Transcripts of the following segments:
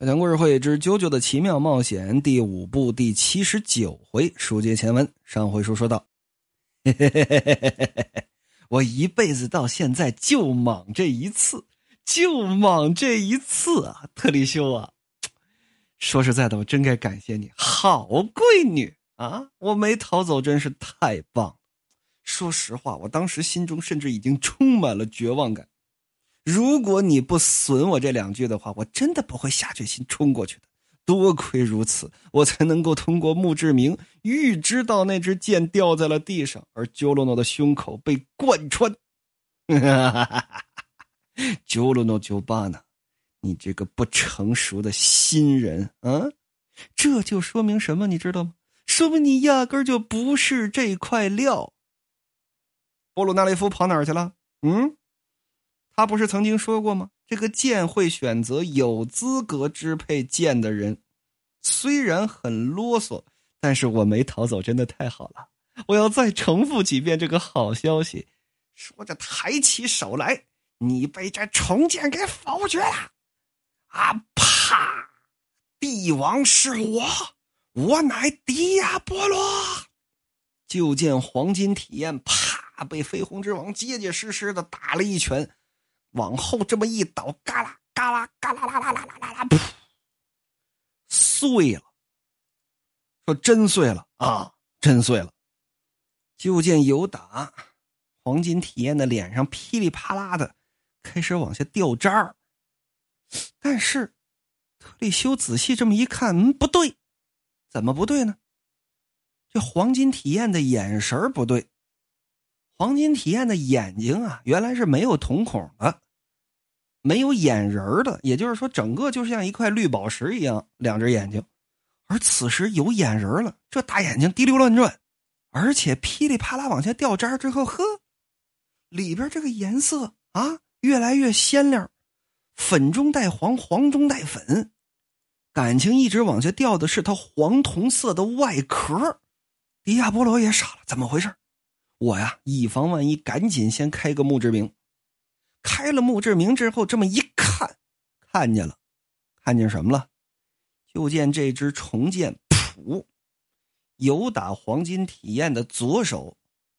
小强故事会之《啾啾的奇妙冒险》第五部第七十九回，书接前文。上回书说到，嘿嘿嘿嘿嘿嘿我一辈子到现在就莽这一次，就莽这一次啊！特里修啊，说实在的，我真该感谢你，好闺女啊！我没逃走，真是太棒。说实话，我当时心中甚至已经充满了绝望感。如果你不损我这两句的话，我真的不会下决心冲过去的。多亏如此，我才能够通过墓志铭预知到那支箭掉在了地上，而鸠罗诺的胸口被贯穿。鸠罗诺九八呢？你这个不成熟的新人啊！这就说明什么？你知道吗？说明你压根就不是这块料。波鲁纳雷夫跑哪儿去了？嗯？他不是曾经说过吗？这个剑会选择有资格支配剑的人。虽然很啰嗦，但是我没逃走，真的太好了。我要再重复几遍这个好消息。说着，抬起手来，你被这重剑给否决了。啊啪！帝王是我，我乃迪亚波罗。就见黄金体验啪被绯红之王结结实实的打了一拳。往后这么一倒，嘎啦嘎啦嘎啦啦啦啦啦啦，噗，碎了。说真碎了啊，真碎了。就见有打黄金体验的脸上噼里啪啦的开始往下掉渣儿。但是特利修仔细这么一看，嗯，不对，怎么不对呢？这黄金体验的眼神不对。黄金体验的眼睛啊，原来是没有瞳孔的，没有眼仁的，也就是说，整个就像一块绿宝石一样，两只眼睛。而此时有眼仁了，这大眼睛滴溜乱转，而且噼里啪啦往下掉渣之后，呵，里边这个颜色啊，越来越鲜亮，粉中带黄，黄中带粉，感情一直往下掉的是它黄铜色的外壳。迪亚波罗也傻了，怎么回事？我呀，以防万一，赶紧先开个墓志铭。开了墓志铭之后，这么一看，看见了，看见什么了？就见这只重剑，噗，有打黄金体验的左手，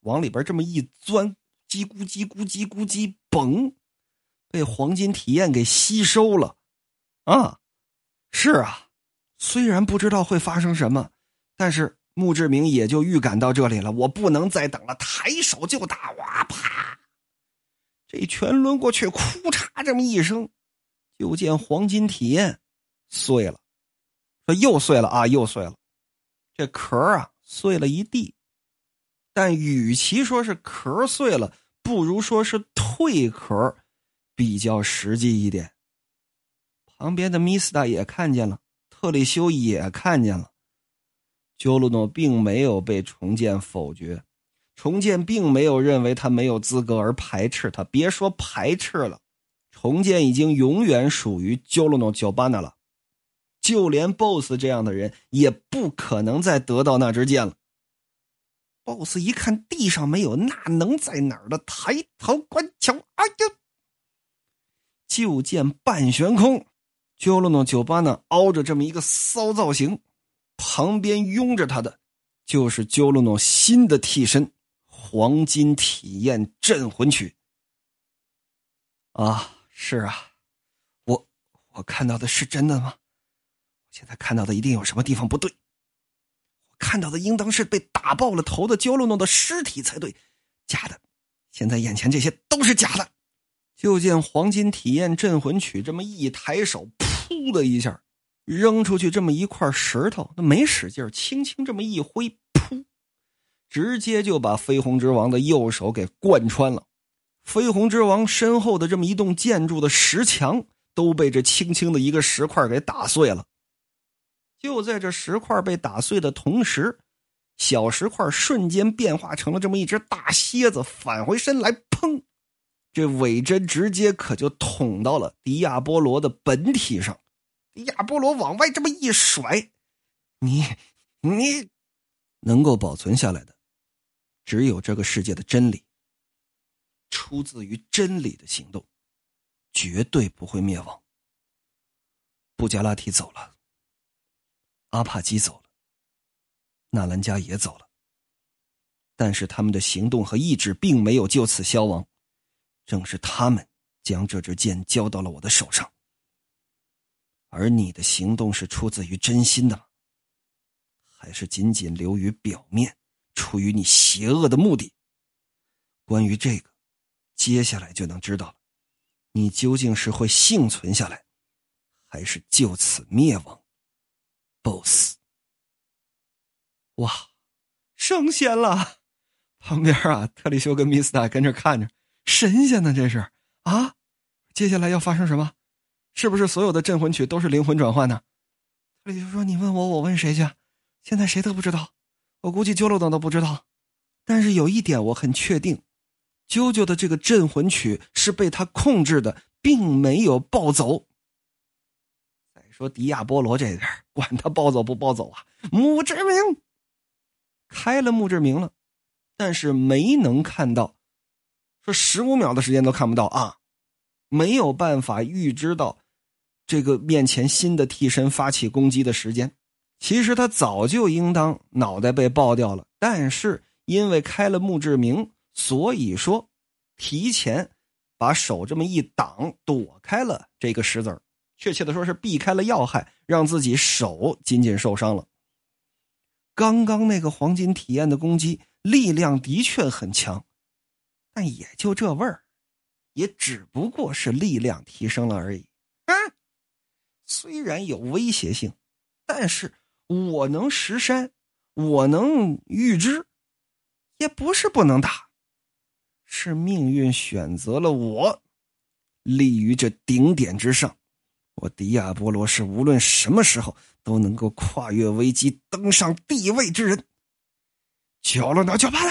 往里边这么一钻，叽咕叽咕叽咕叽，嘣，被黄金体验给吸收了。啊，是啊，虽然不知道会发生什么，但是。墓志铭也就预感到这里了，我不能再等了，抬手就打！哇啪！这拳抡过去，哭嚓这么一声，就见黄金体验碎了，说又碎了啊，又碎了，这壳啊碎了一地。但与其说是壳碎了，不如说是蜕壳比较实际一点。旁边的米斯达也看见了，特里修也看见了。鸠鲁诺并没有被重建否决，重建并没有认为他没有资格而排斥他。别说排斥了，重建已经永远属于鸠鲁诺九巴纳了。就连 BOSS 这样的人也不可能再得到那支剑了。BOSS 一看地上没有，那能在哪儿的？抬头观瞧，哎呀！就见半悬空，鸠鲁诺九巴纳凹着这么一个骚造型。旁边拥着他的，就是鸠鲁诺新的替身——黄金体验镇魂曲。啊，是啊，我我看到的是真的吗？我现在看到的一定有什么地方不对。我看到的应当是被打爆了头的鸠鲁诺的尸体才对，假的。现在眼前这些都是假的。就见黄金体验镇魂曲这么一抬手，噗的一下。扔出去这么一块石头，那没使劲轻轻这么一挥，噗，直接就把绯红之王的右手给贯穿了。绯红之王身后的这么一栋建筑的石墙都被这轻轻的一个石块给打碎了。就在这石块被打碎的同时，小石块瞬间变化成了这么一只大蝎子，返回身来，砰，这尾针直接可就捅到了迪亚波罗的本体上。亚波罗往外这么一甩，你你能够保存下来的，只有这个世界的真理。出自于真理的行动，绝对不会灭亡。布加拉提走了，阿帕基走了，纳兰加也走了。但是他们的行动和意志并没有就此消亡，正是他们将这支剑交到了我的手上。而你的行动是出自于真心的？还是仅仅流于表面，出于你邪恶的目的？关于这个，接下来就能知道了。你究竟是会幸存下来，还是就此灭亡？BOSS，哇，升仙了！旁边啊，特里修跟米斯塔跟着看着，神仙呢，这是啊！接下来要发生什么？是不是所有的镇魂曲都是灵魂转换呢？特里修说：“你问我，我问谁去？现在谁都不知道。我估计啾噜等都不知道。但是有一点我很确定。”啾啾的这个镇魂曲是被他控制的，并没有暴走。再说迪亚波罗这边，管他暴走不暴走啊！墓志铭开了墓志铭了，但是没能看到，说十五秒的时间都看不到啊！没有办法预知到这个面前新的替身发起攻击的时间。其实他早就应当脑袋被爆掉了，但是因为开了墓志铭。所以说，提前把手这么一挡，躲开了这个石子儿，确切的说是避开了要害，让自己手仅仅受伤了。刚刚那个黄金体验的攻击力量的确很强，但也就这味儿，也只不过是力量提升了而已。虽然有威胁性，但是我能识山，我能预知，也不是不能打。是命运选择了我，立于这顶点之上。我迪亚波罗是无论什么时候都能够跨越危机登上帝位之人。焦了那就罢了，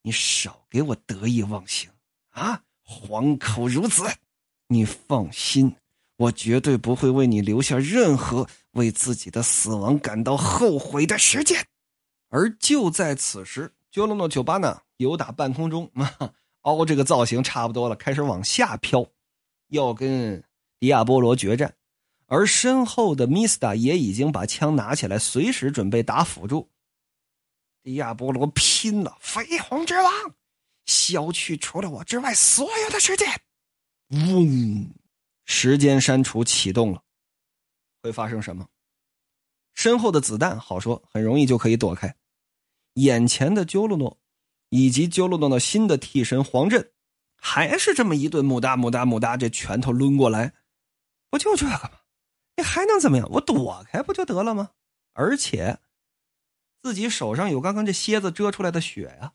你少给我得意忘形啊！黄口孺子，你放心，我绝对不会为你留下任何为自己的死亡感到后悔的时间。而就在此时。就罗诺酒吧呢，由打半空中 啊，凹这个造型差不多了，开始往下飘，要跟迪亚波罗决战。而身后的米斯塔也已经把枪拿起来，随时准备打辅助。迪亚波罗拼了！绯红之王，消去除了我之外所有的时间。嗡，时间删除启动了，会发生什么？身后的子弹好说，很容易就可以躲开。眼前的鸠鲁诺，以及鸠鲁诺的新的替身黄振，还是这么一顿木哒木哒木哒，这拳头抡过来，不就这个吗？你还能怎么样？我躲开不就得了吗？而且，自己手上有刚刚这蝎子蛰出来的血呀，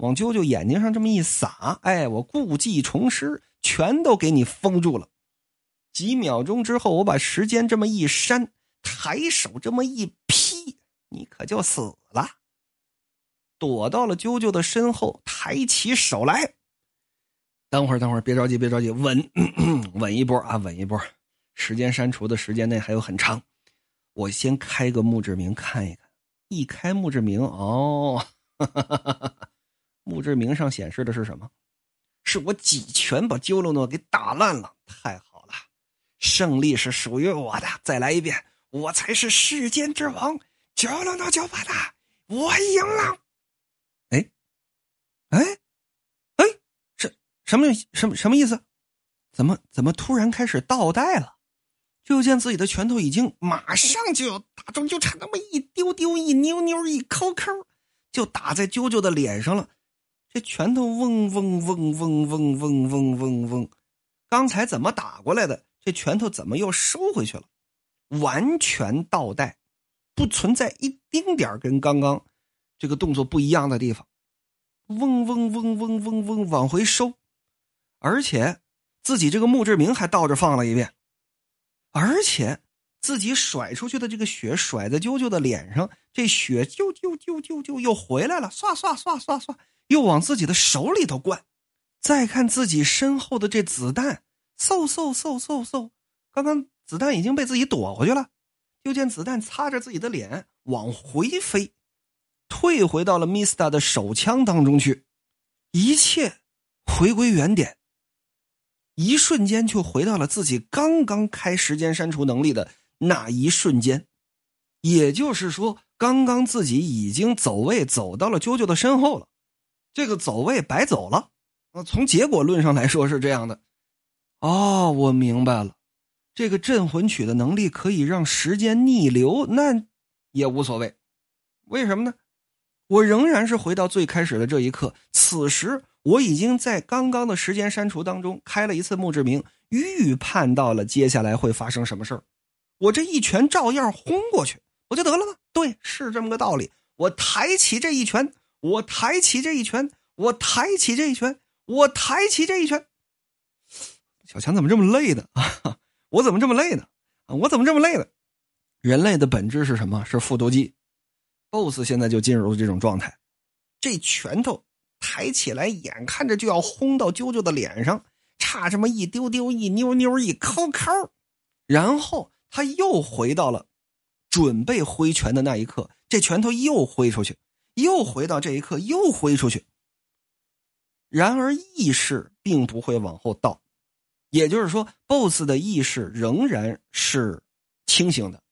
往啾啾眼睛上这么一撒，哎，我故技重施，全都给你封住了。几秒钟之后，我把时间这么一扇，抬手这么一劈。你可就死了，躲到了啾啾的身后，抬起手来。等会儿，等会儿，别着急，别着急，稳，稳一波啊，稳一波。时间删除的时间内还有很长，我先开个墓志铭看一看。一开墓志铭，哦，哈哈哈哈哈墓志铭上显示的是什么？是我几拳把鸠罗诺给打烂了，太好了，胜利是属于我的。再来一遍，我才是世间之王。叫了那就把他，我赢了。哎，哎，哎，什什么什么什么意思？怎么怎么突然开始倒带了？就见自己的拳头已经马上就要打中，就差那么一丢丢、一扭扭、一抠抠，就打在啾啾的脸上了。这拳头嗡嗡嗡嗡嗡嗡嗡嗡嗡，刚才怎么打过来的？这拳头怎么又收回去了？完全倒带。不存在一丁点跟刚刚这个动作不一样的地方，嗡嗡嗡嗡嗡嗡往回收，而且自己这个墓志铭还倒着放了一遍，而且自己甩出去的这个血甩在啾啾的脸上，这血啾啾啾啾啾又回来了，唰唰唰唰唰又往自己的手里头灌。再看自己身后的这子弹，嗖嗖嗖嗖嗖，刚刚子弹已经被自己躲回去了。就见子弹擦着自己的脸往回飞，退回到了 Mista 的手枪当中去，一切回归原点。一瞬间就回到了自己刚刚开时间删除能力的那一瞬间，也就是说，刚刚自己已经走位走到了啾啾的身后了，这个走位白走了。啊，从结果论上来说是这样的。哦，我明白了，这个镇魂曲的能力可以让时间逆流，那也无所谓。为什么呢？我仍然是回到最开始的这一刻，此时。我已经在刚刚的时间删除当中开了一次墓志铭，预判到了接下来会发生什么事儿。我这一拳照样轰过去，不就得了吗？对，是这么个道理。我抬起这一拳，我抬起这一拳，我抬起这一拳，我抬起这一拳。小强怎么这么累呢？啊，我怎么这么累呢？啊，我怎么这么累呢？人类的本质是什么？是复读机。BOSS 现在就进入了这种状态，这拳头。抬起来，眼看着就要轰到啾啾的脸上，差这么一丢丢、一妞妞、一抠抠，然后他又回到了准备挥拳的那一刻，这拳头又挥出去，又回到这一刻，又挥出去。然而意识并不会往后倒，也就是说，BOSS 的意识仍然是清醒的，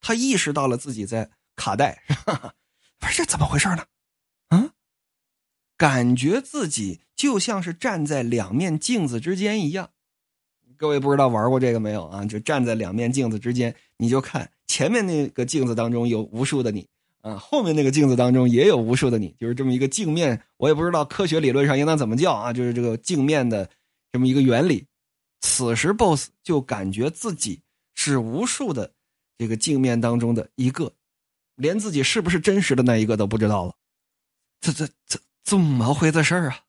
他意识到了自己在卡带，不是这怎么回事呢？啊。感觉自己就像是站在两面镜子之间一样，各位不知道玩过这个没有啊？就站在两面镜子之间，你就看前面那个镜子当中有无数的你，啊，后面那个镜子当中也有无数的你，就是这么一个镜面。我也不知道科学理论上应当怎么叫啊，就是这个镜面的这么一个原理。此时 BOSS 就感觉自己是无数的这个镜面当中的一个，连自己是不是真实的那一个都不知道了。这这这。怎么回事啊？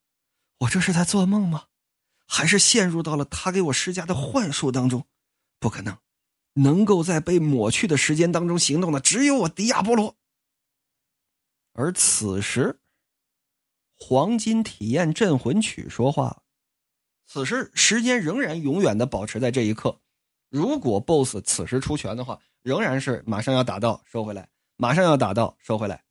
我这是在做梦吗？还是陷入到了他给我施加的幻术当中？不可能，能够在被抹去的时间当中行动的只有我迪亚波罗。而此时，黄金体验镇魂曲说话了。此时时间仍然永远的保持在这一刻。如果 BOSS 此时出拳的话，仍然是马上要打到收回来，马上要打到收回来，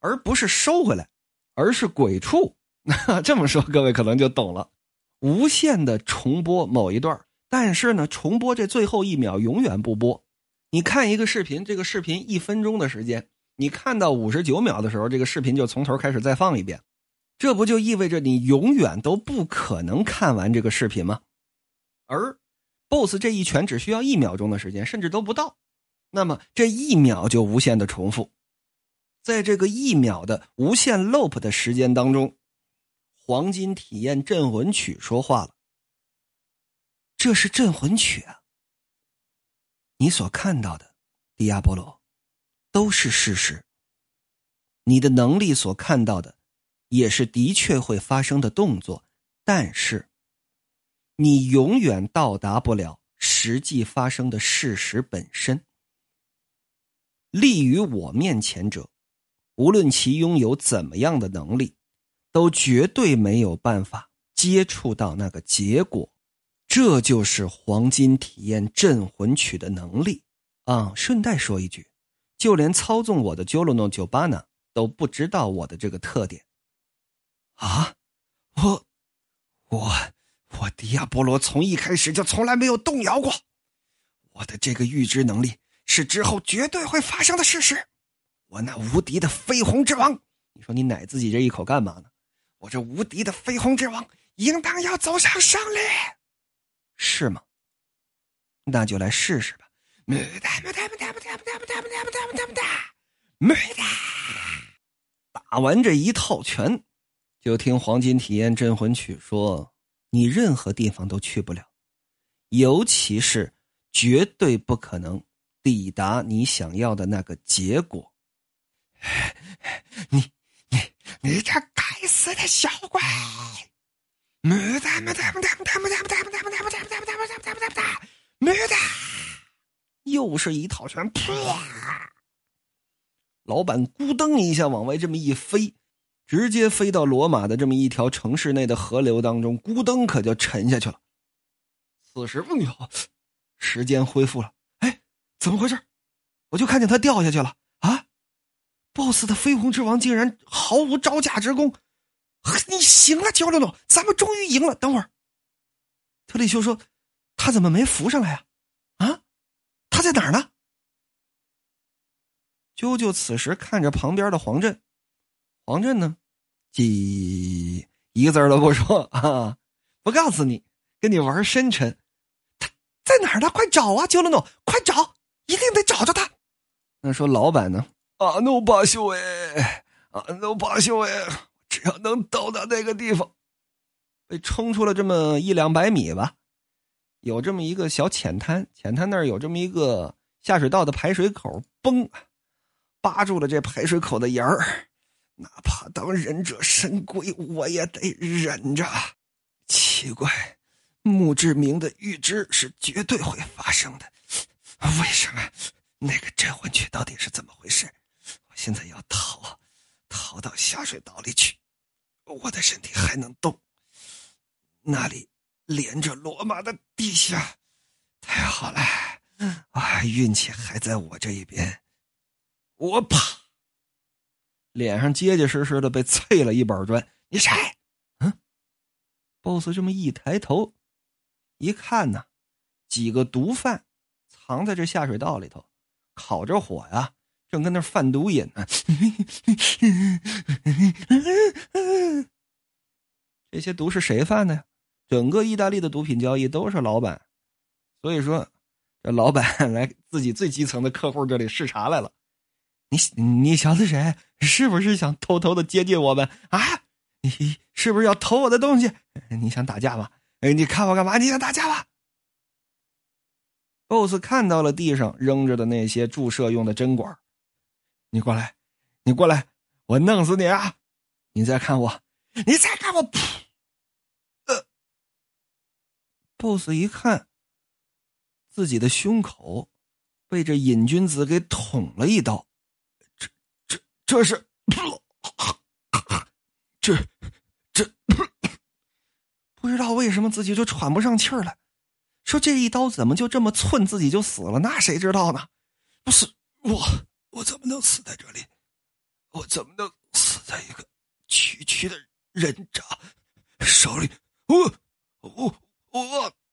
而不是收回来。而是鬼畜，这么说各位可能就懂了。无限的重播某一段，但是呢，重播这最后一秒永远不播。你看一个视频，这个视频一分钟的时间，你看到五十九秒的时候，这个视频就从头开始再放一遍。这不就意味着你永远都不可能看完这个视频吗？而 BOSS 这一拳只需要一秒钟的时间，甚至都不到，那么这一秒就无限的重复。在这个一秒的无限 loop 的时间当中，黄金体验镇魂曲说话了。这是镇魂曲啊！你所看到的，迪亚波罗，都是事实。你的能力所看到的，也是的确会发生的动作，但是，你永远到达不了实际发生的事实本身。立于我面前者。无论其拥有怎么样的能力，都绝对没有办法接触到那个结果。这就是黄金体验镇魂曲的能力啊！顺带说一句，就连操纵我的 Jolono 酒吧呢都不知道我的这个特点啊！我我我迪亚波罗从一开始就从来没有动摇过，我的这个预知能力是之后绝对会发生的事实。我那无敌的绯红之王，你说你奶自己这一口干嘛呢？我这无敌的绯红之王，应当要走向胜利，是吗？那就来试试吧。没哒没哒没哒没哒没哒没哒没哒没哒没哒没哒没哒。打完这一套拳，就听黄金体验镇魂曲说：“你任何地方都去不了，尤其是绝对不可能抵达你想要的那个结果。”你你你这该死的小鬼！没哒没哒没哒没哒没哒没哒没哒没哒没哒没哒没哒没哒没哒没哒！又是一套拳，啪！老板咕噔一下往外这么一飞，直接飞到罗马的这么一条城市内的河流当中，咕噔可就沉下去了。此时，哎呦，时间恢复了。哎，怎么回事？我就看见他掉下去了啊。BOSS 的绯红之王竟然毫无招架之功，你行了，焦六六，咱们终于赢了。等会儿，特利修说：“他怎么没浮上来啊？哪儿呢？”啾啾此时看着旁边的黄振，黄振呢，几一个字都不说啊，不告诉你，跟你玩深沉。他在哪儿呢？快找啊，啾了诺，快找，一定得找着他。那说老板呢？啊，努巴修哎，啊，努巴修哎，只要能到达那个地方，被冲出了这么一两百米吧，有这么一个小浅滩，浅滩那儿有这么一个下水道的排水口，嘣，扒住了这排水口的沿儿，哪怕当忍者神龟，我也得忍着。奇怪，墓志铭的预知是绝对会发生的，为什么？那个镇魂曲到底是怎么回事？我现在要逃，逃到下水道里去。我的身体还能动，那里连着罗马的地下，太好了！啊，运气还在我这一边。我啪，脸上结结实实的被啐了一板砖。你谁？嗯，boss 这么一抬头，一看呢，几个毒贩藏在这下水道里头。烤着火呀，正跟那贩毒瘾呢。这些毒是谁贩的呀？整个意大利的毒品交易都是老板，所以说，这老板来自己最基层的客户这里视察来了。你你小子谁？是不是想偷偷的接近我们啊？你是不是要偷我的东西？你想打架吗？哎，你看我干嘛？你想打架吗？boss 看到了地上扔着的那些注射用的针管，你过来，你过来，我弄死你啊！你再看我，你再看我，噗！，boss 一看，自己的胸口被这瘾君子给捅了一刀，这、这、这是，这、这，不知道为什么自己就喘不上气儿来。说这一刀怎么就这么寸自己就死了？那谁知道呢？不是我，我怎么能死在这里？我怎么能死在一个区区的人渣手里？我我我。